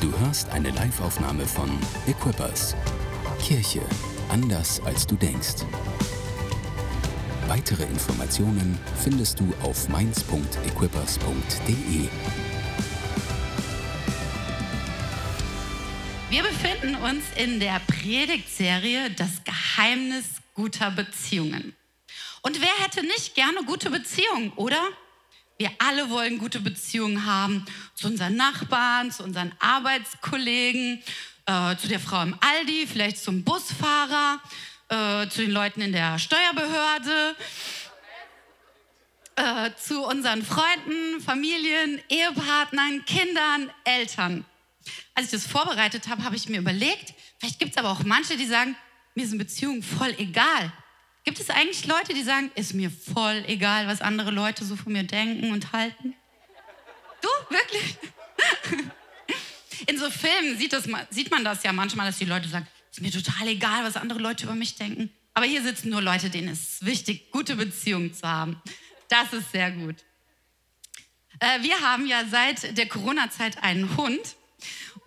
Du hörst eine Live-Aufnahme von Equippers. Kirche anders als du denkst. Weitere Informationen findest du auf mainz.equippers.de. Wir befinden uns in der Predigtserie Das Geheimnis guter Beziehungen. Und wer hätte nicht gerne gute Beziehungen, oder? Wir alle wollen gute Beziehungen haben zu unseren Nachbarn, zu unseren Arbeitskollegen, äh, zu der Frau im Aldi, vielleicht zum Busfahrer, äh, zu den Leuten in der Steuerbehörde, äh, zu unseren Freunden, Familien, Ehepartnern, Kindern, Eltern. Als ich das vorbereitet habe, habe ich mir überlegt, vielleicht gibt es aber auch manche, die sagen, mir sind Beziehungen voll egal. Gibt es eigentlich Leute, die sagen, ist mir voll egal, was andere Leute so von mir denken und halten? Du, wirklich? In so Filmen sieht, das, sieht man das ja manchmal, dass die Leute sagen, ist mir total egal, was andere Leute über mich denken. Aber hier sitzen nur Leute, denen es wichtig, gute Beziehungen zu haben. Das ist sehr gut. Äh, wir haben ja seit der Corona-Zeit einen Hund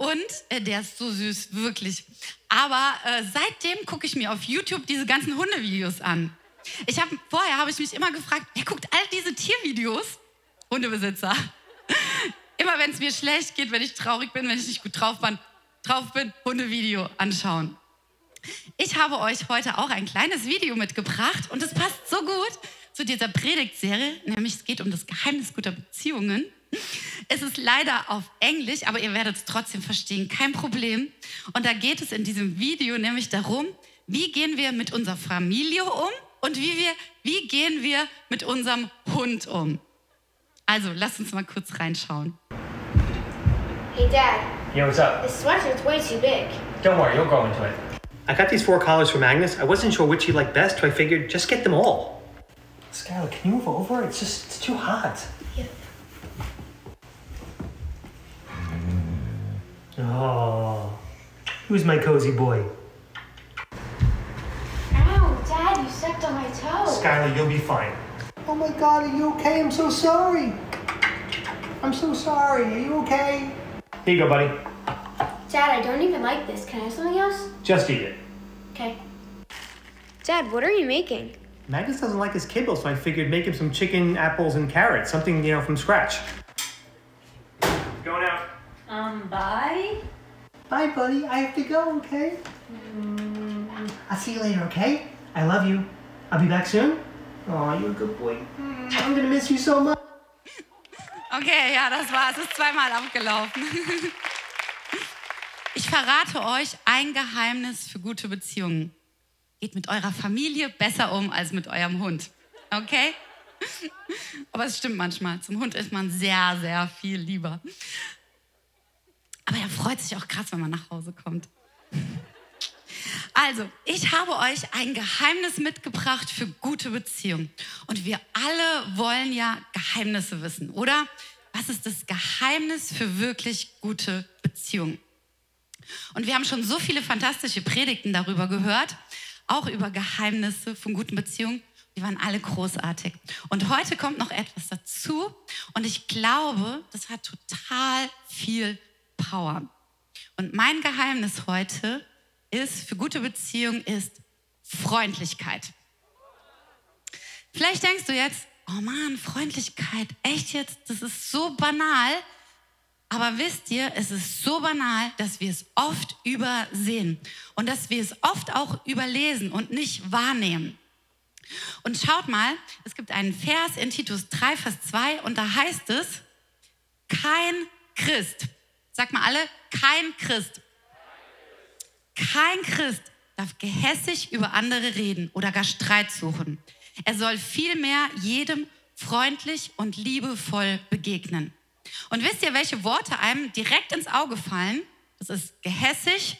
und äh, der ist so süß, wirklich. Aber äh, seitdem gucke ich mir auf YouTube diese ganzen Hundevideos an. Ich habe vorher habe ich mich immer gefragt, wer guckt all diese Tiervideos? Hundebesitzer. Immer wenn es mir schlecht geht, wenn ich traurig bin, wenn ich nicht gut drauf bin, drauf bin, Hundevideo anschauen. Ich habe euch heute auch ein kleines Video mitgebracht und es passt so gut zu dieser Predigtserie, nämlich es geht um das Geheimnis guter Beziehungen. Es ist leider auf Englisch, aber ihr werdet es trotzdem verstehen, kein Problem. Und da geht es in diesem Video nämlich darum, wie gehen wir mit unserer Familie um und wie, wir, wie gehen wir mit unserem Hund um. Also, lasst uns mal kurz reinschauen. Hey, Dad. Yeah, what's up? This sweatshirt's way too big. Don't worry, you'll grow into it. I got these four collars from Agnes. I wasn't sure which you liked best, so I figured just get them all. Skylar, can you move over? It's just it's too hot. Yeah. Oh, who's my cozy boy? Ow, Dad, you stepped on my toe. Skylar, you'll be fine. Oh my God, are you okay? I'm so sorry. I'm so sorry. Are you okay? Here you go, buddy. Dad, I don't even like this. Can I have something else? Just eat it. Okay. Dad, what are you making? Magnus doesn't like his kibble, so I figured make him some chicken, apples, and carrots. Something, you know, from scratch. Um, bye? Bye, buddy. I have to go, okay? I'll see you later, okay? I love you. I'll be back soon. Oh, you're a good boy. Mm, I'm gonna miss you so much. Okay, ja, das war es. Es ist zweimal abgelaufen. Ich verrate euch ein Geheimnis für gute Beziehungen. Geht mit eurer Familie besser um als mit eurem Hund. Okay? Aber es stimmt manchmal. Zum Hund ist man sehr, sehr viel lieber. Aber er freut sich auch krass, wenn man nach Hause kommt. Also, ich habe euch ein Geheimnis mitgebracht für gute Beziehungen. Und wir alle wollen ja Geheimnisse wissen, oder? Was ist das Geheimnis für wirklich gute Beziehungen? Und wir haben schon so viele fantastische Predigten darüber gehört, auch über Geheimnisse von guten Beziehungen. Die waren alle großartig. Und heute kommt noch etwas dazu. Und ich glaube, das hat total viel Power. Und mein Geheimnis heute ist, für gute Beziehungen ist Freundlichkeit. Vielleicht denkst du jetzt, oh Mann, Freundlichkeit, echt jetzt, das ist so banal. Aber wisst ihr, es ist so banal, dass wir es oft übersehen und dass wir es oft auch überlesen und nicht wahrnehmen. Und schaut mal, es gibt einen Vers in Titus 3, Vers 2 und da heißt es, kein Christ, sag mal alle, kein Christ, kein Christ darf gehässig über andere reden oder gar Streit suchen. Er soll vielmehr jedem freundlich und liebevoll begegnen. Und wisst ihr, welche Worte einem direkt ins Auge fallen? Das ist gehässig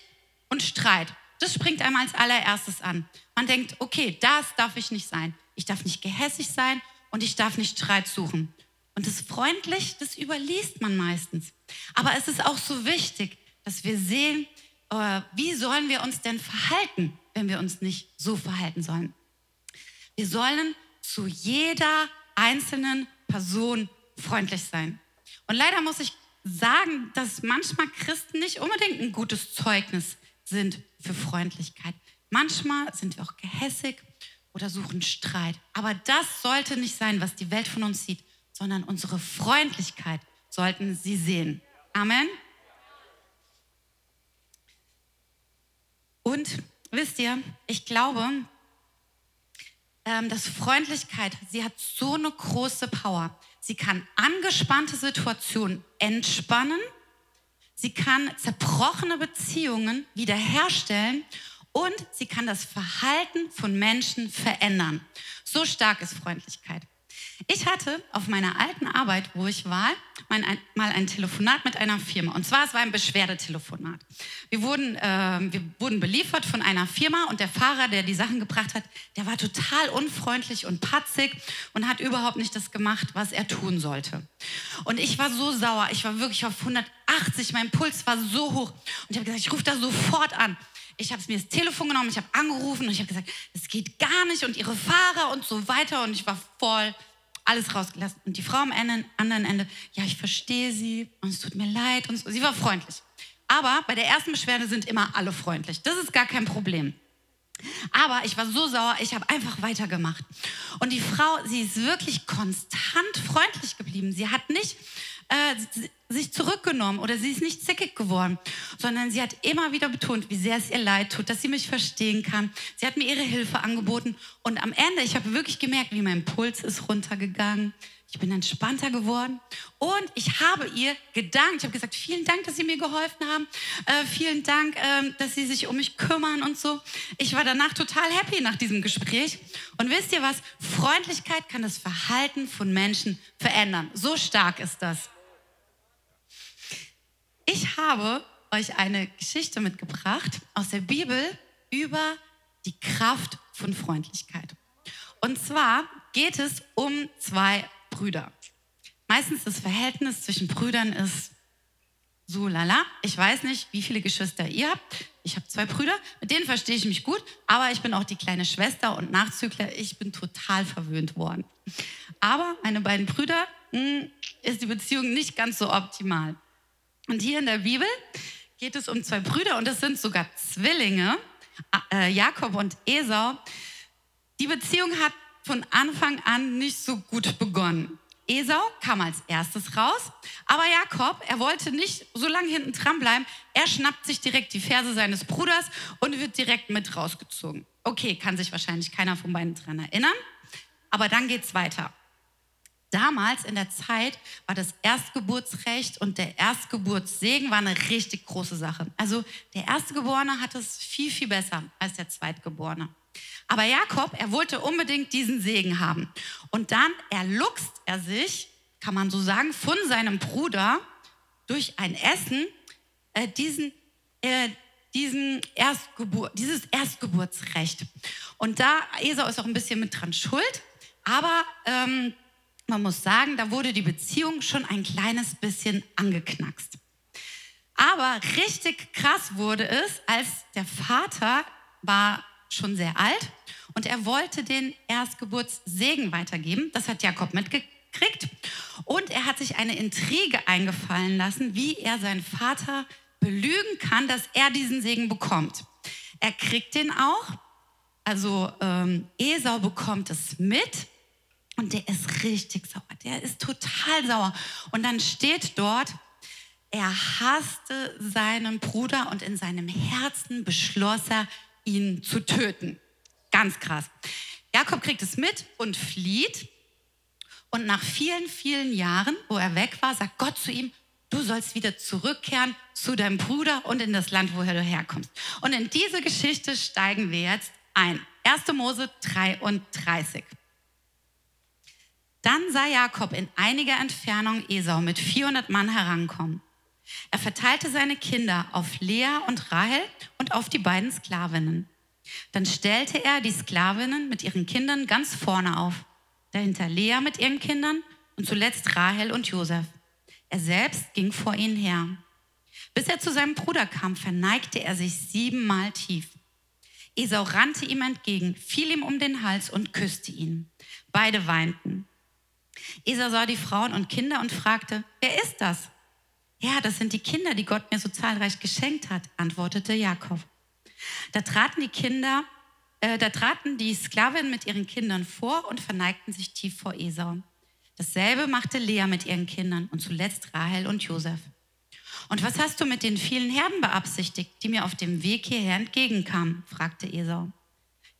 und Streit. Das springt einem als allererstes an. Man denkt, okay, das darf ich nicht sein. Ich darf nicht gehässig sein und ich darf nicht Streit suchen. Und das freundlich, das überliest man meistens. Aber es ist auch so wichtig, dass wir sehen, äh, wie sollen wir uns denn verhalten, wenn wir uns nicht so verhalten sollen. Wir sollen zu jeder einzelnen Person freundlich sein. Und leider muss ich sagen, dass manchmal Christen nicht unbedingt ein gutes Zeugnis sind für Freundlichkeit. Manchmal sind wir auch gehässig oder suchen Streit. Aber das sollte nicht sein, was die Welt von uns sieht, sondern unsere Freundlichkeit sollten sie sehen. Amen. Und wisst ihr, ich glaube, ähm, dass Freundlichkeit, sie hat so eine große Power. Sie kann angespannte Situationen entspannen. Sie kann zerbrochene Beziehungen wiederherstellen und sie kann das Verhalten von Menschen verändern. So stark ist Freundlichkeit. Ich hatte auf meiner alten Arbeit, wo ich war, mal ein Telefonat mit einer Firma. Und zwar, es war ein Beschwerdetelefonat. Wir wurden, äh, wir wurden beliefert von einer Firma und der Fahrer, der die Sachen gebracht hat, der war total unfreundlich und patzig und hat überhaupt nicht das gemacht, was er tun sollte. Und ich war so sauer. Ich war wirklich auf 180. Mein Puls war so hoch. Und ich habe gesagt, ich rufe da sofort an. Ich habe mir das Telefon genommen, ich habe angerufen und ich habe gesagt, es geht gar nicht und ihre Fahrer und so weiter. Und ich war voll alles rausgelassen. Und die Frau am Ende, anderen Ende, ja, ich verstehe sie und es tut mir leid. Und so. Sie war freundlich. Aber bei der ersten Beschwerde sind immer alle freundlich. Das ist gar kein Problem. Aber ich war so sauer, ich habe einfach weitergemacht. Und die Frau, sie ist wirklich konstant freundlich geblieben. Sie hat nicht äh, sich zurückgenommen oder sie ist nicht zickig geworden, sondern sie hat immer wieder betont, wie sehr es ihr leid tut, dass sie mich verstehen kann. Sie hat mir ihre Hilfe angeboten und am Ende, ich habe wirklich gemerkt, wie mein Puls ist runtergegangen. Ich bin entspannter geworden und ich habe ihr gedankt. Ich habe gesagt, vielen Dank, dass Sie mir geholfen haben. Äh, vielen Dank, äh, dass Sie sich um mich kümmern und so. Ich war danach total happy nach diesem Gespräch. Und wisst ihr was? Freundlichkeit kann das Verhalten von Menschen verändern. So stark ist das. Ich habe euch eine Geschichte mitgebracht aus der Bibel über die Kraft von Freundlichkeit. Und zwar geht es um zwei Brüder. Meistens das Verhältnis zwischen Brüdern ist so lala. Ich weiß nicht, wie viele Geschwister ihr habt. Ich habe zwei Brüder, mit denen verstehe ich mich gut, aber ich bin auch die kleine Schwester und Nachzügler. Ich bin total verwöhnt worden. Aber meine beiden Brüder mh, hm, ist die Beziehung nicht ganz so optimal. Und hier in der Bibel geht es um zwei Brüder und es sind sogar Zwillinge, äh, Jakob und Esau. Die Beziehung hat von Anfang an nicht so gut begonnen. Esau kam als erstes raus, aber Jakob, er wollte nicht so lange hinten dran bleiben. Er schnappt sich direkt die Ferse seines Bruders und wird direkt mit rausgezogen. Okay, kann sich wahrscheinlich keiner von beiden dran erinnern, aber dann geht's weiter. Damals in der Zeit war das Erstgeburtsrecht und der Erstgeburtssegen war eine richtig große Sache. Also der Erstgeborene hat es viel, viel besser als der Zweitgeborene. Aber Jakob, er wollte unbedingt diesen Segen haben. Und dann erluchst er sich, kann man so sagen, von seinem Bruder durch ein Essen äh, diesen, äh, diesen Erstgebur dieses Erstgeburtsrecht. Und da, Esau ist auch ein bisschen mit dran schuld, aber ähm, man muss sagen, da wurde die Beziehung schon ein kleines bisschen angeknackst. Aber richtig krass wurde es, als der Vater war schon sehr alt und er wollte den Erstgeburtssegen weitergeben. Das hat Jakob mitgekriegt. Und er hat sich eine Intrige eingefallen lassen, wie er seinen Vater belügen kann, dass er diesen Segen bekommt. Er kriegt den auch. Also ähm, Esau bekommt es mit und der ist richtig sauer. Der ist total sauer. Und dann steht dort, er hasste seinen Bruder und in seinem Herzen beschloss er, ihn zu töten. Ganz krass. Jakob kriegt es mit und flieht. Und nach vielen, vielen Jahren, wo er weg war, sagt Gott zu ihm, du sollst wieder zurückkehren zu deinem Bruder und in das Land, woher du herkommst. Und in diese Geschichte steigen wir jetzt ein. 1. Mose 33. Dann sah Jakob in einiger Entfernung Esau mit 400 Mann herankommen. Er verteilte seine Kinder auf Lea und Rahel und auf die beiden Sklavinnen. Dann stellte er die Sklavinnen mit ihren Kindern ganz vorne auf, dahinter Lea mit ihren Kindern und zuletzt Rahel und Josef. Er selbst ging vor ihnen her. Bis er zu seinem Bruder kam, verneigte er sich siebenmal tief. Esau rannte ihm entgegen, fiel ihm um den Hals und küsste ihn. Beide weinten. Esau sah die Frauen und Kinder und fragte, wer ist das? Herr, das sind die Kinder, die Gott mir so zahlreich geschenkt hat, antwortete Jakob. Da traten die Kinder, äh, da traten die Sklavinnen mit ihren Kindern vor und verneigten sich tief vor Esau. Dasselbe machte Lea mit ihren Kindern und zuletzt Rahel und Josef. Und was hast du mit den vielen Herden beabsichtigt, die mir auf dem Weg hierher entgegenkamen? fragte Esau.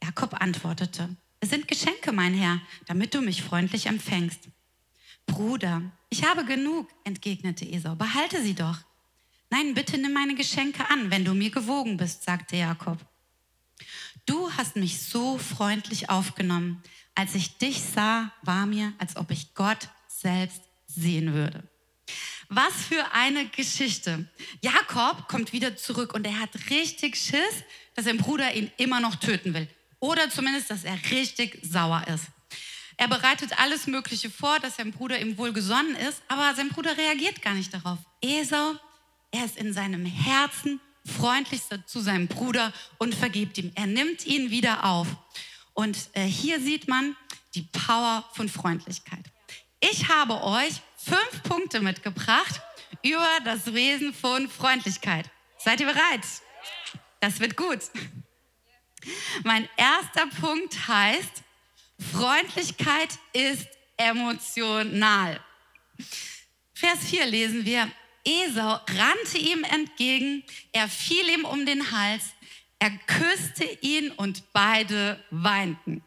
Jakob antwortete, es sind Geschenke, mein Herr, damit du mich freundlich empfängst. Bruder, ich habe genug, entgegnete Esau, behalte sie doch. Nein, bitte nimm meine Geschenke an, wenn du mir gewogen bist, sagte Jakob. Du hast mich so freundlich aufgenommen. Als ich dich sah, war mir, als ob ich Gott selbst sehen würde. Was für eine Geschichte. Jakob kommt wieder zurück und er hat richtig Schiss, dass sein Bruder ihn immer noch töten will. Oder zumindest, dass er richtig sauer ist. Er bereitet alles Mögliche vor, dass sein Bruder ihm wohl gesonnen ist, aber sein Bruder reagiert gar nicht darauf. Esau, er ist in seinem Herzen freundlichster zu seinem Bruder und vergibt ihm. Er nimmt ihn wieder auf. Und äh, hier sieht man die Power von Freundlichkeit. Ich habe euch fünf Punkte mitgebracht über das Wesen von Freundlichkeit. Seid ihr bereit? Das wird gut. Mein erster Punkt heißt, Freundlichkeit ist emotional. Vers 4 lesen wir, Esau rannte ihm entgegen, er fiel ihm um den Hals, er küsste ihn und beide weinten.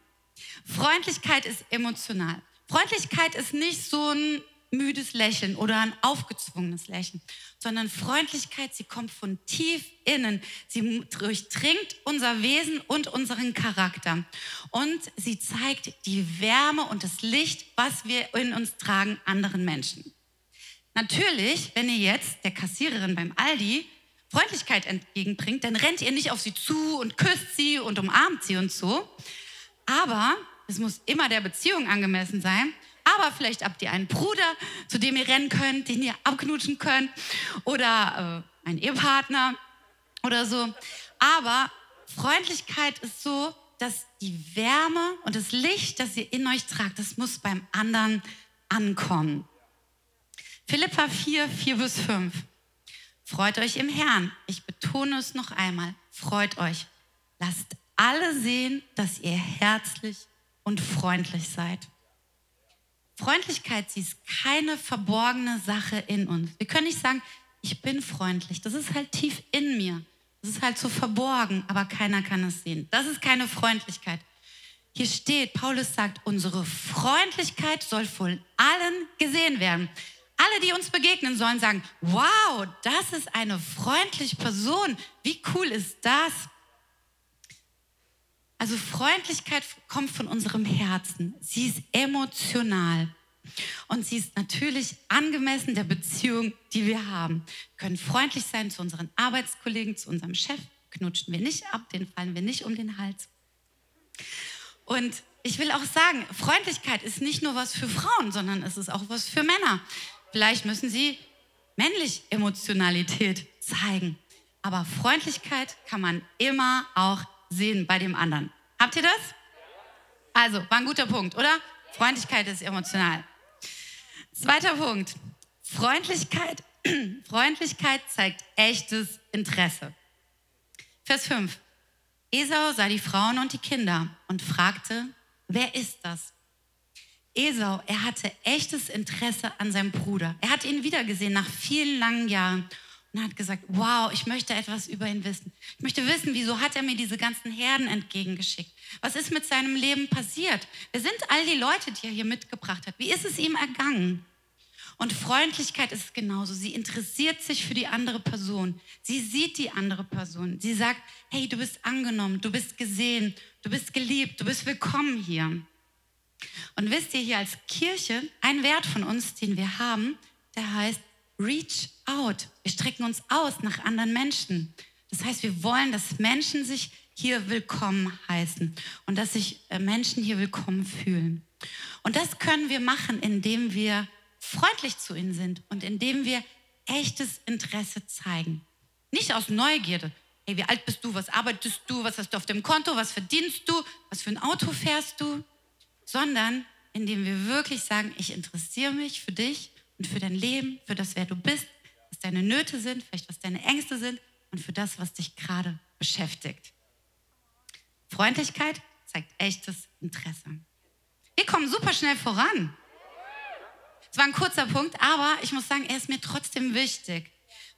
Freundlichkeit ist emotional. Freundlichkeit ist nicht so ein müdes Lächeln oder ein aufgezwungenes Lächeln, sondern Freundlichkeit, sie kommt von tief innen. Sie durchdringt unser Wesen und unseren Charakter. Und sie zeigt die Wärme und das Licht, was wir in uns tragen, anderen Menschen. Natürlich, wenn ihr jetzt der Kassiererin beim Aldi Freundlichkeit entgegenbringt, dann rennt ihr nicht auf sie zu und küsst sie und umarmt sie und so. Aber es muss immer der Beziehung angemessen sein aber vielleicht habt ihr einen Bruder, zu dem ihr rennen könnt, den ihr abknutschen könnt oder äh, einen Ehepartner oder so. Aber Freundlichkeit ist so, dass die Wärme und das Licht, das ihr in euch tragt, das muss beim anderen ankommen. Philippa 4, 4 bis 5. Freut euch im Herrn. Ich betone es noch einmal. Freut euch. Lasst alle sehen, dass ihr herzlich und freundlich seid. Freundlichkeit, sie ist keine verborgene Sache in uns. Wir können nicht sagen, ich bin freundlich. Das ist halt tief in mir. Das ist halt so verborgen, aber keiner kann es sehen. Das ist keine Freundlichkeit. Hier steht, Paulus sagt, unsere Freundlichkeit soll von allen gesehen werden. Alle, die uns begegnen, sollen sagen, wow, das ist eine freundliche Person. Wie cool ist das? Also Freundlichkeit kommt von unserem Herzen. Sie ist emotional. Und sie ist natürlich angemessen der Beziehung, die wir haben. Wir können freundlich sein zu unseren Arbeitskollegen, zu unserem Chef. Knutschen wir nicht ab, den fallen wir nicht um den Hals. Und ich will auch sagen, Freundlichkeit ist nicht nur was für Frauen, sondern es ist auch was für Männer. Vielleicht müssen sie männlich Emotionalität zeigen. Aber Freundlichkeit kann man immer auch sehen bei dem anderen. Habt ihr das? Also, war ein guter Punkt, oder? Freundlichkeit ist emotional. Zweiter Punkt. Freundlichkeit, Freundlichkeit zeigt echtes Interesse. Vers 5. Esau sah die Frauen und die Kinder und fragte, wer ist das? Esau, er hatte echtes Interesse an seinem Bruder. Er hat ihn wiedergesehen nach vielen langen Jahren und hat gesagt, wow, ich möchte etwas über ihn wissen. Ich möchte wissen, wieso hat er mir diese ganzen Herden entgegengeschickt? Was ist mit seinem Leben passiert? Wer sind all die Leute, die er hier mitgebracht hat? Wie ist es ihm ergangen? Und Freundlichkeit ist genauso. Sie interessiert sich für die andere Person. Sie sieht die andere Person. Sie sagt, hey, du bist angenommen, du bist gesehen, du bist geliebt, du bist willkommen hier. Und wisst ihr hier als Kirche, ein Wert von uns, den wir haben, der heißt Reach out. Wir strecken uns aus nach anderen Menschen. Das heißt, wir wollen, dass Menschen sich hier willkommen heißen und dass sich äh, Menschen hier willkommen fühlen. Und das können wir machen, indem wir freundlich zu ihnen sind und indem wir echtes Interesse zeigen. Nicht aus Neugierde. Hey, wie alt bist du? Was arbeitest du? Was hast du auf dem Konto? Was verdienst du? Was für ein Auto fährst du? Sondern indem wir wirklich sagen, ich interessiere mich für dich und für dein Leben, für das, wer du bist, was deine Nöte sind, vielleicht was deine Ängste sind und für das, was dich gerade beschäftigt. Freundlichkeit zeigt echtes Interesse. Wir kommen super schnell voran. Es war ein kurzer Punkt, aber ich muss sagen, er ist mir trotzdem wichtig.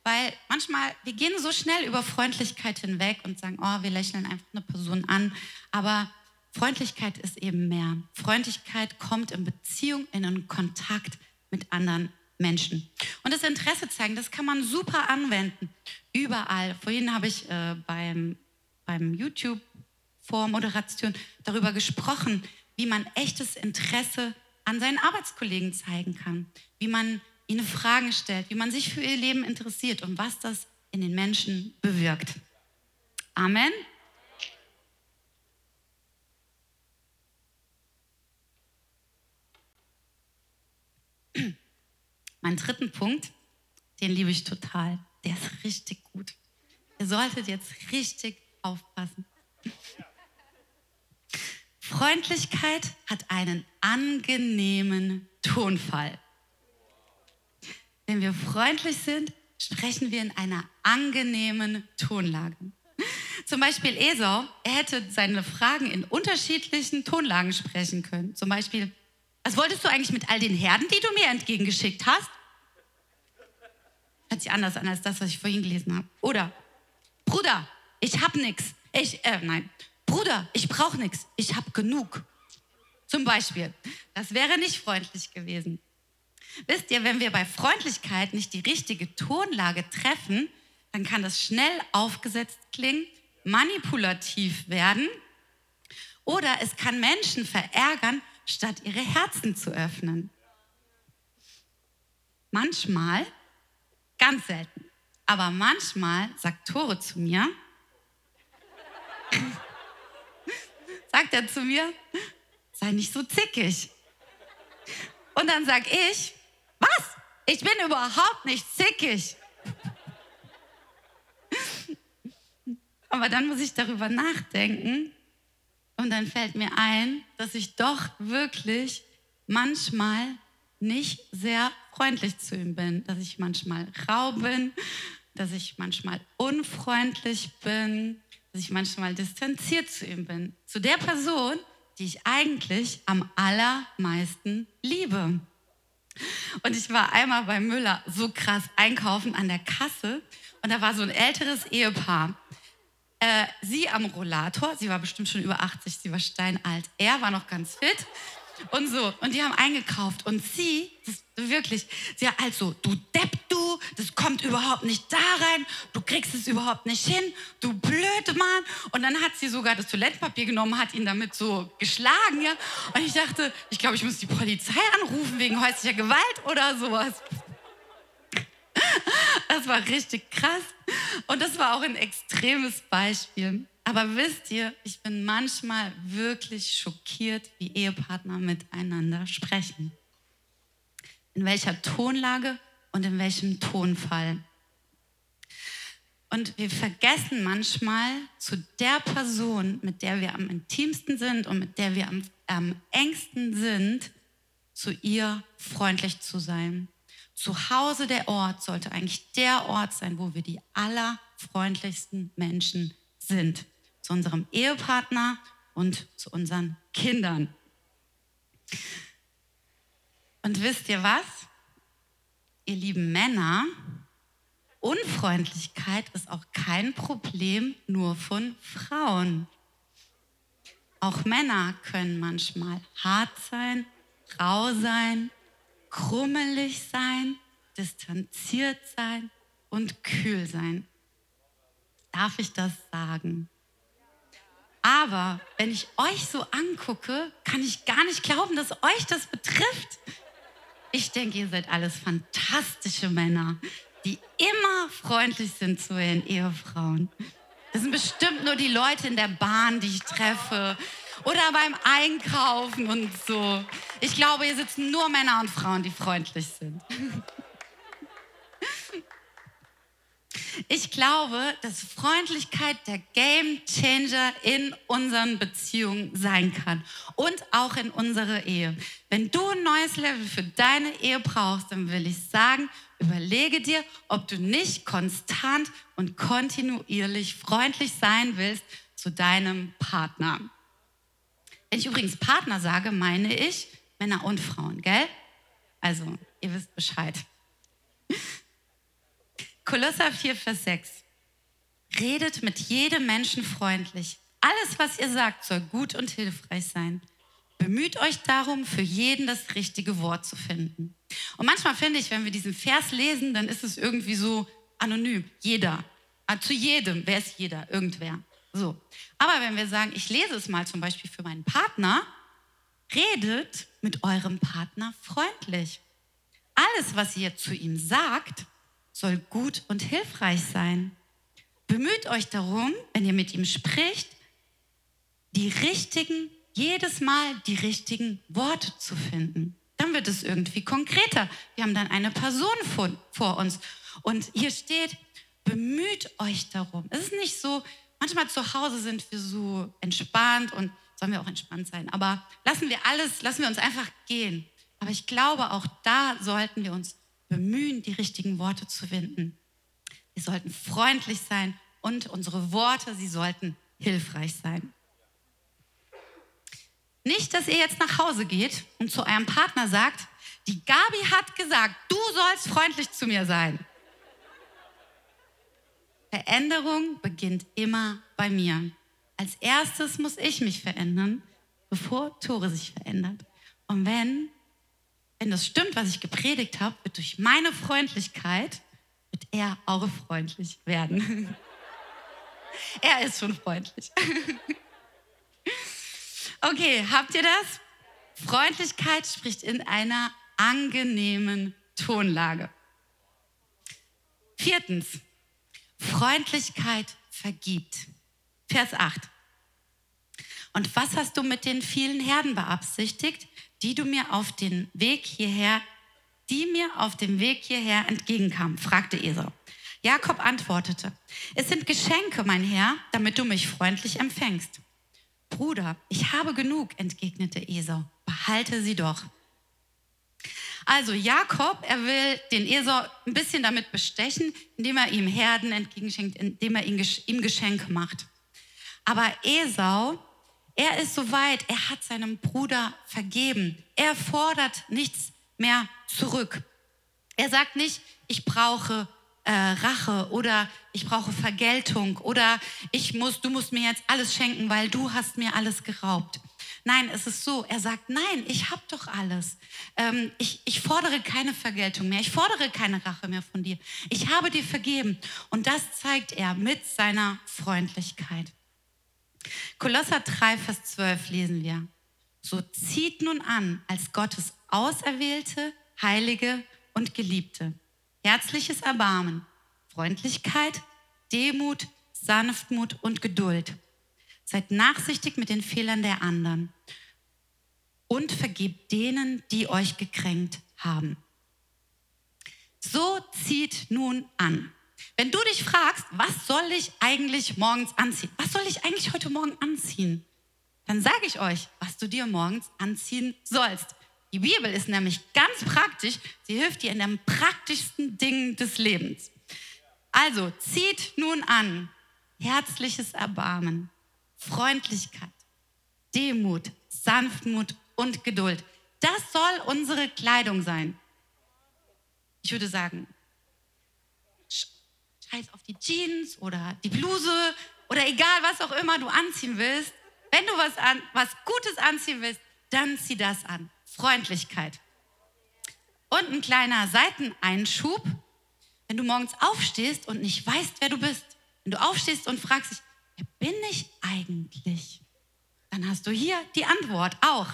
Weil manchmal, wir gehen so schnell über Freundlichkeit hinweg und sagen, oh, wir lächeln einfach eine Person an. Aber Freundlichkeit ist eben mehr. Freundlichkeit kommt in Beziehung, in einen Kontakt mit anderen Menschen. Und das Interesse zeigen, das kann man super anwenden. Überall. Vorhin habe ich äh, beim, beim YouTube Vormoderation darüber gesprochen, wie man echtes Interesse an seinen Arbeitskollegen zeigen kann, wie man ihnen Fragen stellt, wie man sich für ihr Leben interessiert und was das in den Menschen bewirkt. Amen. Mein dritten Punkt, den liebe ich total. Der ist richtig gut. Ihr solltet jetzt richtig aufpassen. Freundlichkeit hat einen angenehmen Tonfall. Wenn wir freundlich sind, sprechen wir in einer angenehmen Tonlage. Zum Beispiel Esau, er hätte seine Fragen in unterschiedlichen Tonlagen sprechen können. Zum Beispiel, was wolltest du eigentlich mit all den Herden, die du mir entgegengeschickt hast? Hört sich anders an als das, was ich vorhin gelesen habe. Oder, Bruder, ich hab nix. Ich, äh, nein, Bruder, ich brauche nichts, ich habe genug. Zum Beispiel. Das wäre nicht freundlich gewesen. Wisst ihr, wenn wir bei Freundlichkeit nicht die richtige Tonlage treffen, dann kann das schnell aufgesetzt klingen, manipulativ werden oder es kann Menschen verärgern, statt ihre Herzen zu öffnen. Manchmal, ganz selten, aber manchmal sagt Tore zu mir, sagt er zu mir, sei nicht so zickig. Und dann sag ich, was? Ich bin überhaupt nicht zickig. Aber dann muss ich darüber nachdenken und dann fällt mir ein, dass ich doch wirklich manchmal nicht sehr freundlich zu ihm bin, dass ich manchmal rau bin, dass ich manchmal unfreundlich bin, dass ich manchmal distanziert zu ihm bin. Zu der Person, die ich eigentlich am allermeisten liebe. Und ich war einmal bei Müller so krass einkaufen an der Kasse und da war so ein älteres Ehepaar. Äh, sie am Rollator, sie war bestimmt schon über 80, sie war steinalt. Er war noch ganz fit und so. Und die haben eingekauft. Und sie, wirklich, sie hat also, du Depp, du, das kommt überhaupt nicht da rein, du kriegst es überhaupt nicht hin, du blöde Mann. Und dann hat sie sogar das Toilettenpapier genommen, hat ihn damit so geschlagen, ja. Und ich dachte, ich glaube, ich muss die Polizei anrufen wegen häuslicher Gewalt oder sowas. Das war richtig krass. Und das war auch ein extremes Beispiel. Aber wisst ihr, ich bin manchmal wirklich schockiert, wie Ehepartner miteinander sprechen. In welcher Tonlage und in welchem Tonfall. Und wir vergessen manchmal zu der Person, mit der wir am intimsten sind und mit der wir am, am engsten sind, zu ihr freundlich zu sein. Zu Hause der Ort sollte eigentlich der Ort sein, wo wir die allerfreundlichsten Menschen sind zu unserem Ehepartner und zu unseren Kindern. Und wisst ihr was? Ihr lieben Männer, Unfreundlichkeit ist auch kein Problem nur von Frauen. Auch Männer können manchmal hart sein, rau sein, krummelig sein, distanziert sein und kühl sein. Darf ich das sagen? Aber wenn ich euch so angucke, kann ich gar nicht glauben, dass euch das betrifft. Ich denke, ihr seid alles fantastische Männer, die immer freundlich sind zu ihren Ehefrauen. Das sind bestimmt nur die Leute in der Bahn, die ich treffe oder beim Einkaufen und so. Ich glaube, hier sitzen nur Männer und Frauen, die freundlich sind. Ich glaube, dass Freundlichkeit der Game Changer in unseren Beziehungen sein kann und auch in unserer Ehe. Wenn du ein neues Level für deine Ehe brauchst, dann will ich sagen, überlege dir, ob du nicht konstant und kontinuierlich freundlich sein willst zu deinem Partner. Wenn ich übrigens Partner sage, meine ich Männer und Frauen, gell? Also, ihr wisst Bescheid. Kolosser 4, Vers 6. Redet mit jedem Menschen freundlich. Alles, was ihr sagt, soll gut und hilfreich sein. Bemüht euch darum, für jeden das richtige Wort zu finden. Und manchmal finde ich, wenn wir diesen Vers lesen, dann ist es irgendwie so anonym. Jeder. Ah, zu jedem. Wer ist jeder? Irgendwer. So. Aber wenn wir sagen, ich lese es mal zum Beispiel für meinen Partner, redet mit eurem Partner freundlich. Alles, was ihr zu ihm sagt, soll gut und hilfreich sein. Bemüht euch darum, wenn ihr mit ihm spricht, die richtigen, jedes Mal die richtigen Worte zu finden. Dann wird es irgendwie konkreter. Wir haben dann eine Person vor, vor uns. Und hier steht, bemüht euch darum. Es ist nicht so, manchmal zu Hause sind wir so entspannt und sollen wir auch entspannt sein. Aber lassen wir alles, lassen wir uns einfach gehen. Aber ich glaube, auch da sollten wir uns bemühen, die richtigen Worte zu finden. Wir sollten freundlich sein und unsere Worte, sie sollten hilfreich sein. Nicht, dass ihr jetzt nach Hause geht und zu eurem Partner sagt, die Gabi hat gesagt, du sollst freundlich zu mir sein. Veränderung beginnt immer bei mir. Als erstes muss ich mich verändern, bevor Tore sich verändert. Und wenn wenn das stimmt, was ich gepredigt habe, wird durch meine Freundlichkeit, wird er auch freundlich werden. er ist schon freundlich. okay, habt ihr das? Freundlichkeit spricht in einer angenehmen Tonlage. Viertens, Freundlichkeit vergibt. Vers 8. Und was hast du mit den vielen Herden beabsichtigt, die du mir auf den Weg hierher, die mir auf dem Weg hierher entgegenkamen, fragte Esau. Jakob antwortete, es sind Geschenke, mein Herr, damit du mich freundlich empfängst. Bruder, ich habe genug, entgegnete Esau, behalte sie doch. Also Jakob, er will den Esau ein bisschen damit bestechen, indem er ihm Herden entgegenschenkt, indem er ihm Geschenke macht. Aber Esau, er ist soweit, er hat seinem Bruder vergeben. Er fordert nichts mehr zurück. Er sagt nicht, ich brauche äh, Rache oder ich brauche Vergeltung oder ich muss, du musst mir jetzt alles schenken, weil du hast mir alles geraubt. Nein, es ist so, er sagt, nein, ich habe doch alles. Ähm, ich, ich fordere keine Vergeltung mehr, ich fordere keine Rache mehr von dir. Ich habe dir vergeben. Und das zeigt er mit seiner Freundlichkeit. Kolosser 3, Vers 12 lesen wir. So zieht nun an als Gottes Auserwählte, Heilige und Geliebte. Herzliches Erbarmen, Freundlichkeit, Demut, Sanftmut und Geduld. Seid nachsichtig mit den Fehlern der anderen und vergebt denen, die euch gekränkt haben. So zieht nun an. Wenn du dich fragst, was soll ich eigentlich morgens anziehen? Was soll ich eigentlich heute Morgen anziehen? Dann sage ich euch, was du dir morgens anziehen sollst. Die Bibel ist nämlich ganz praktisch. Sie hilft dir in den praktischsten Dingen des Lebens. Also zieht nun an herzliches Erbarmen, Freundlichkeit, Demut, Sanftmut und Geduld. Das soll unsere Kleidung sein. Ich würde sagen, scheiß auf die Jeans oder die Bluse oder egal, was auch immer du anziehen willst. Wenn du was, an, was Gutes anziehen willst, dann zieh das an. Freundlichkeit. Und ein kleiner Seiteneinschub. Wenn du morgens aufstehst und nicht weißt, wer du bist, wenn du aufstehst und fragst dich, wer bin ich eigentlich? Dann hast du hier die Antwort auch.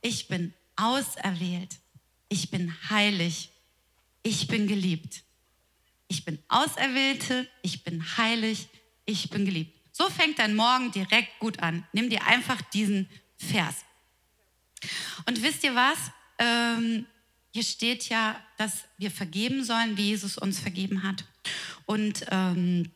Ich bin auserwählt. Ich bin heilig. Ich bin geliebt. Ich bin Auserwählte, ich bin heilig, ich bin geliebt. So fängt dein Morgen direkt gut an. Nimm dir einfach diesen Vers. Und wisst ihr was? Ähm, hier steht ja, dass wir vergeben sollen, wie Jesus uns vergeben hat. Und ähm,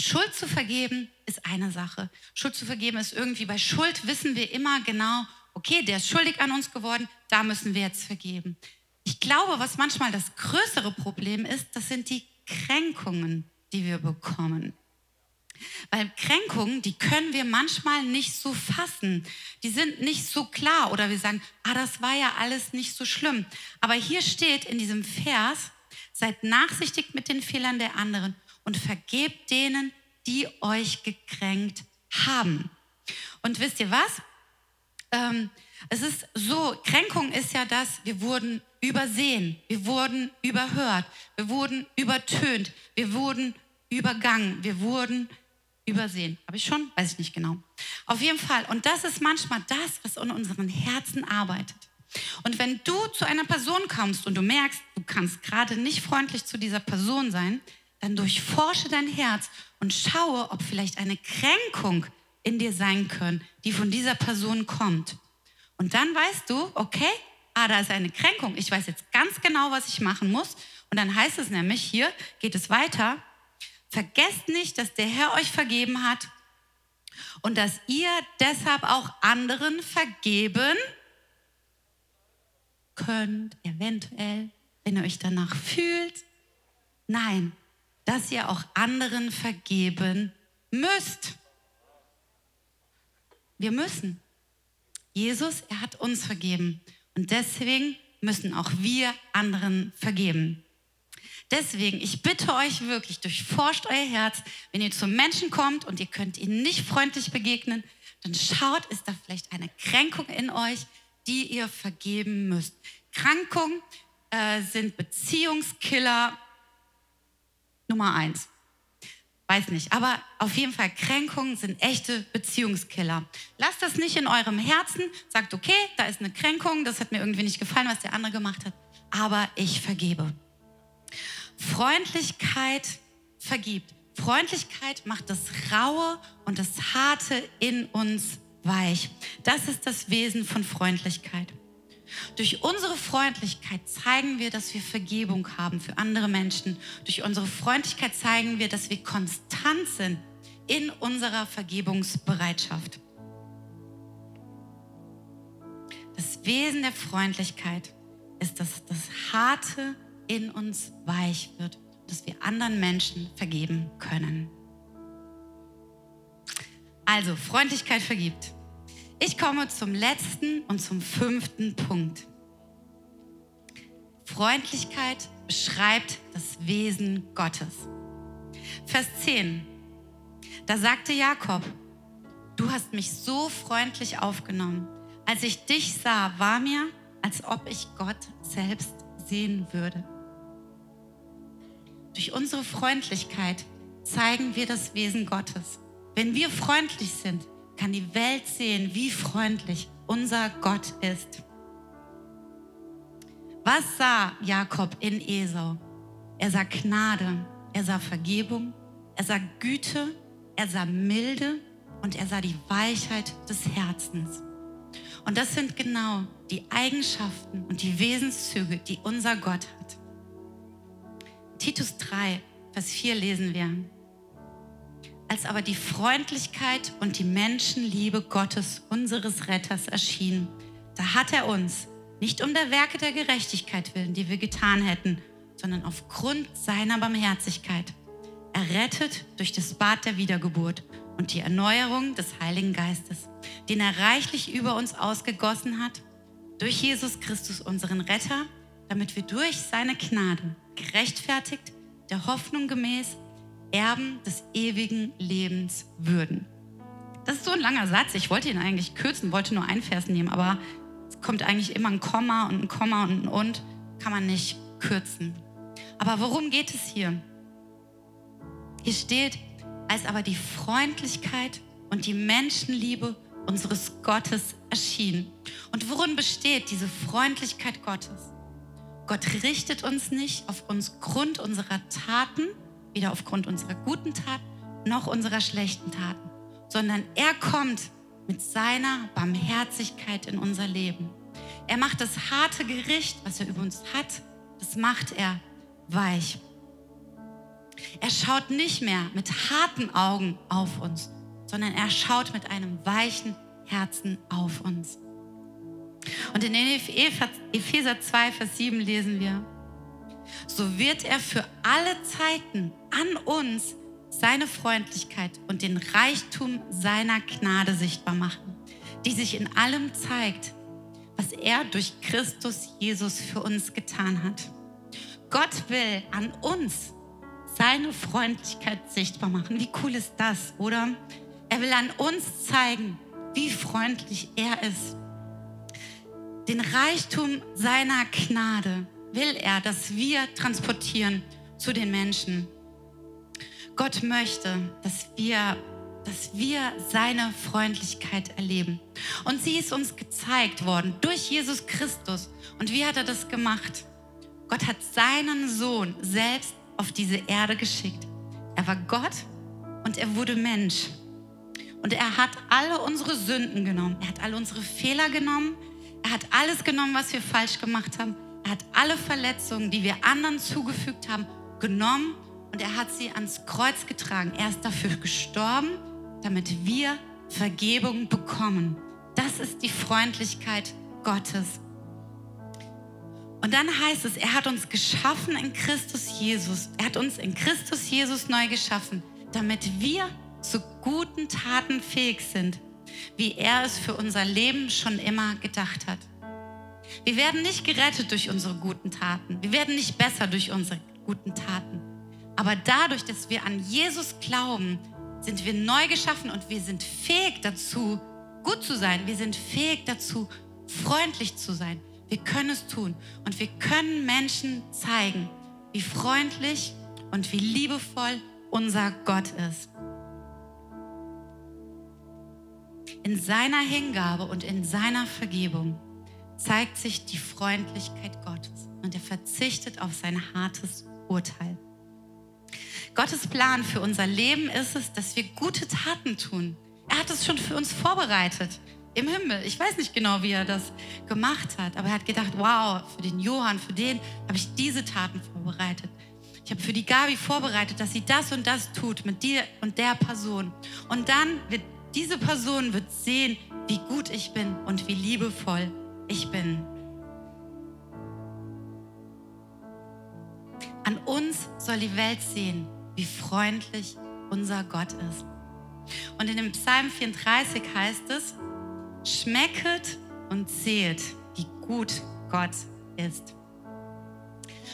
Schuld zu vergeben ist eine Sache. Schuld zu vergeben ist irgendwie, bei Schuld wissen wir immer genau, okay, der ist schuldig an uns geworden, da müssen wir jetzt vergeben. Ich glaube, was manchmal das größere Problem ist, das sind die Kränkungen, die wir bekommen. Weil Kränkungen, die können wir manchmal nicht so fassen. Die sind nicht so klar oder wir sagen, ah, das war ja alles nicht so schlimm. Aber hier steht in diesem Vers, seid nachsichtig mit den Fehlern der anderen und vergebt denen, die euch gekränkt haben. Und wisst ihr was? Ähm, es ist so, Kränkung ist ja das, wir wurden übersehen, wir wurden überhört, wir wurden übertönt, wir wurden übergangen, wir wurden übersehen. Habe ich schon? Weiß ich nicht genau. Auf jeden Fall. Und das ist manchmal das, was in unseren Herzen arbeitet. Und wenn du zu einer Person kommst und du merkst, du kannst gerade nicht freundlich zu dieser Person sein, dann durchforsche dein Herz und schaue, ob vielleicht eine Kränkung in dir sein können, die von dieser Person kommt. Und dann weißt du, okay, ah, da ist eine Kränkung. Ich weiß jetzt ganz genau, was ich machen muss. Und dann heißt es nämlich, hier geht es weiter, vergesst nicht, dass der Herr euch vergeben hat und dass ihr deshalb auch anderen vergeben könnt, eventuell, wenn ihr euch danach fühlt. Nein, dass ihr auch anderen vergeben müsst. Wir müssen. Jesus, er hat uns vergeben. Und deswegen müssen auch wir anderen vergeben. Deswegen, ich bitte euch wirklich, durchforscht euer Herz. Wenn ihr zu Menschen kommt und ihr könnt ihnen nicht freundlich begegnen, dann schaut, ist da vielleicht eine Kränkung in euch, die ihr vergeben müsst. Krankungen äh, sind Beziehungskiller Nummer eins. Weiß nicht, aber auf jeden Fall Kränkungen sind echte Beziehungskiller. Lasst das nicht in eurem Herzen. Sagt, okay, da ist eine Kränkung, das hat mir irgendwie nicht gefallen, was der andere gemacht hat, aber ich vergebe. Freundlichkeit vergibt. Freundlichkeit macht das Raue und das Harte in uns weich. Das ist das Wesen von Freundlichkeit. Durch unsere Freundlichkeit zeigen wir, dass wir Vergebung haben für andere Menschen. Durch unsere Freundlichkeit zeigen wir, dass wir konstant sind in unserer Vergebungsbereitschaft. Das Wesen der Freundlichkeit ist, dass das Harte in uns weich wird, dass wir anderen Menschen vergeben können. Also, Freundlichkeit vergibt. Ich komme zum letzten und zum fünften Punkt. Freundlichkeit beschreibt das Wesen Gottes. Vers 10. Da sagte Jakob, du hast mich so freundlich aufgenommen. Als ich dich sah, war mir, als ob ich Gott selbst sehen würde. Durch unsere Freundlichkeit zeigen wir das Wesen Gottes. Wenn wir freundlich sind, kann die Welt sehen, wie freundlich unser Gott ist. Was sah Jakob in Esau? Er sah Gnade, er sah Vergebung, er sah Güte, er sah Milde und er sah die Weichheit des Herzens. Und das sind genau die Eigenschaften und die Wesenszüge, die unser Gott hat. Titus 3, Vers 4 lesen wir. Als aber die Freundlichkeit und die Menschenliebe Gottes, unseres Retters, erschien, da hat er uns, nicht um der Werke der Gerechtigkeit willen, die wir getan hätten, sondern aufgrund seiner Barmherzigkeit, errettet durch das Bad der Wiedergeburt und die Erneuerung des Heiligen Geistes, den er reichlich über uns ausgegossen hat, durch Jesus Christus, unseren Retter, damit wir durch seine Gnade gerechtfertigt, der Hoffnung gemäß, Erben des ewigen Lebens würden. Das ist so ein langer Satz. Ich wollte ihn eigentlich kürzen, wollte nur ein Vers nehmen, aber es kommt eigentlich immer ein Komma und ein Komma und ein Und. Kann man nicht kürzen. Aber worum geht es hier? Hier steht, als aber die Freundlichkeit und die Menschenliebe unseres Gottes erschien. Und worin besteht diese Freundlichkeit Gottes? Gott richtet uns nicht auf uns Grund unserer Taten, weder aufgrund unserer guten Taten noch unserer schlechten Taten, sondern er kommt mit seiner Barmherzigkeit in unser Leben. Er macht das harte Gericht, was er über uns hat, das macht er weich. Er schaut nicht mehr mit harten Augen auf uns, sondern er schaut mit einem weichen Herzen auf uns. Und in Epheser 2, Vers 7 lesen wir, so wird er für alle Zeiten an uns seine Freundlichkeit und den Reichtum seiner Gnade sichtbar machen, die sich in allem zeigt, was er durch Christus Jesus für uns getan hat. Gott will an uns seine Freundlichkeit sichtbar machen. Wie cool ist das, oder? Er will an uns zeigen, wie freundlich er ist. Den Reichtum seiner Gnade will er, dass wir transportieren zu den Menschen. Gott möchte, dass wir, dass wir seine Freundlichkeit erleben. Und sie ist uns gezeigt worden durch Jesus Christus. Und wie hat er das gemacht? Gott hat seinen Sohn selbst auf diese Erde geschickt. Er war Gott und er wurde Mensch. Und er hat alle unsere Sünden genommen. Er hat alle unsere Fehler genommen. Er hat alles genommen, was wir falsch gemacht haben. Er hat alle Verletzungen, die wir anderen zugefügt haben, genommen und er hat sie ans Kreuz getragen. Er ist dafür gestorben, damit wir Vergebung bekommen. Das ist die Freundlichkeit Gottes. Und dann heißt es, er hat uns geschaffen in Christus Jesus. Er hat uns in Christus Jesus neu geschaffen, damit wir zu guten Taten fähig sind, wie er es für unser Leben schon immer gedacht hat. Wir werden nicht gerettet durch unsere guten Taten. Wir werden nicht besser durch unsere guten Taten. Aber dadurch, dass wir an Jesus glauben, sind wir neu geschaffen und wir sind fähig dazu, gut zu sein. Wir sind fähig dazu, freundlich zu sein. Wir können es tun und wir können Menschen zeigen, wie freundlich und wie liebevoll unser Gott ist. In seiner Hingabe und in seiner Vergebung zeigt sich die Freundlichkeit Gottes und er verzichtet auf sein hartes Urteil. Gottes Plan für unser Leben ist es, dass wir gute Taten tun. Er hat es schon für uns vorbereitet im Himmel. Ich weiß nicht genau, wie er das gemacht hat, aber er hat gedacht, wow, für den Johann, für den habe ich diese Taten vorbereitet. Ich habe für die Gabi vorbereitet, dass sie das und das tut mit dir und der Person. Und dann wird diese Person wird sehen, wie gut ich bin und wie liebevoll ich bin. An uns soll die Welt sehen, wie freundlich unser Gott ist. Und in dem Psalm 34 heißt es, schmecket und seht, wie gut Gott ist.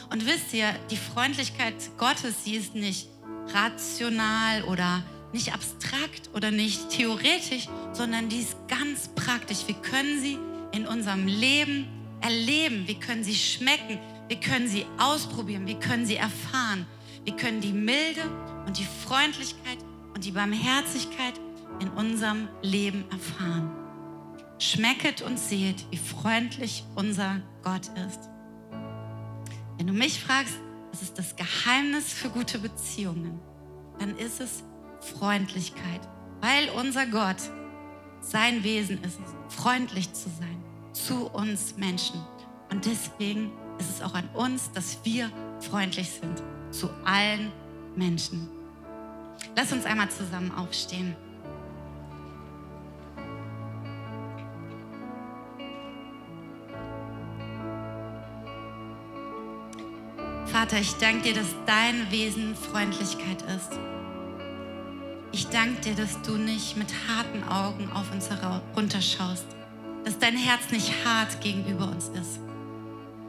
Und wisst ihr, die Freundlichkeit Gottes, sie ist nicht rational oder nicht abstrakt oder nicht theoretisch, sondern die ist ganz praktisch. Wir können sie in unserem Leben erleben, wir können sie schmecken, wir können sie ausprobieren, wir können sie erfahren. Wir können die Milde und die Freundlichkeit und die Barmherzigkeit in unserem Leben erfahren. Schmecket und seht, wie freundlich unser Gott ist. Wenn du mich fragst, was ist das Geheimnis für gute Beziehungen, dann ist es Freundlichkeit, weil unser Gott, sein Wesen ist es, freundlich zu sein zu uns Menschen. Und deswegen ist es auch an uns, dass wir freundlich sind zu allen Menschen. Lass uns einmal zusammen aufstehen. Vater, ich danke dir, dass dein Wesen Freundlichkeit ist. Ich danke dir, dass du nicht mit harten Augen auf uns herunterschaust, dass dein Herz nicht hart gegenüber uns ist,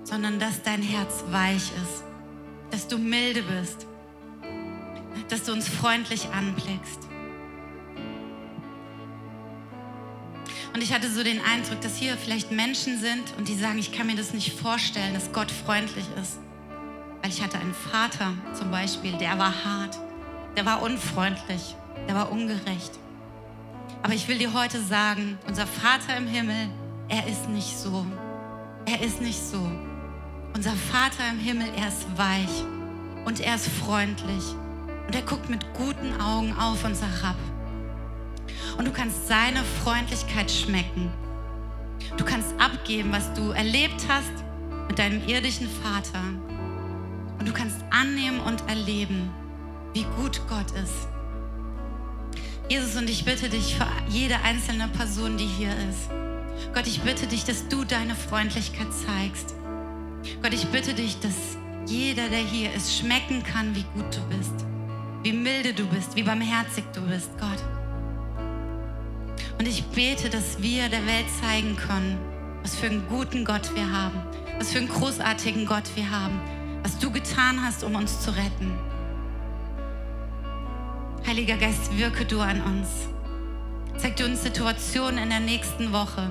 sondern dass dein Herz weich ist dass du milde bist, dass du uns freundlich anblickst. Und ich hatte so den Eindruck, dass hier vielleicht Menschen sind und die sagen, ich kann mir das nicht vorstellen, dass Gott freundlich ist. Weil ich hatte einen Vater zum Beispiel, der war hart, der war unfreundlich, der war ungerecht. Aber ich will dir heute sagen, unser Vater im Himmel, er ist nicht so. Er ist nicht so. Unser Vater im Himmel, er ist weich und er ist freundlich und er guckt mit guten Augen auf uns herab. Und du kannst seine Freundlichkeit schmecken. Du kannst abgeben, was du erlebt hast mit deinem irdischen Vater. Und du kannst annehmen und erleben, wie gut Gott ist. Jesus, und ich bitte dich für jede einzelne Person, die hier ist. Gott, ich bitte dich, dass du deine Freundlichkeit zeigst. Gott, ich bitte dich, dass jeder, der hier ist, schmecken kann, wie gut du bist, wie milde du bist, wie barmherzig du bist, Gott. Und ich bete, dass wir der Welt zeigen können, was für einen guten Gott wir haben, was für einen großartigen Gott wir haben, was du getan hast, um uns zu retten. Heiliger Geist, wirke du an uns. Zeig dir uns Situationen in der nächsten Woche,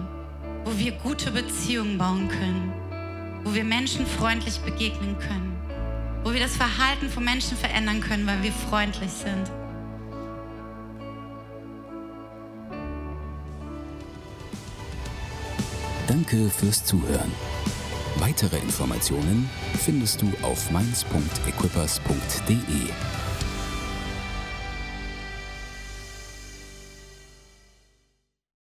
wo wir gute Beziehungen bauen können, wo wir Menschen freundlich begegnen können, wo wir das Verhalten von Menschen verändern können, weil wir freundlich sind. Danke fürs Zuhören. Weitere Informationen findest du auf mainz.equippers.de.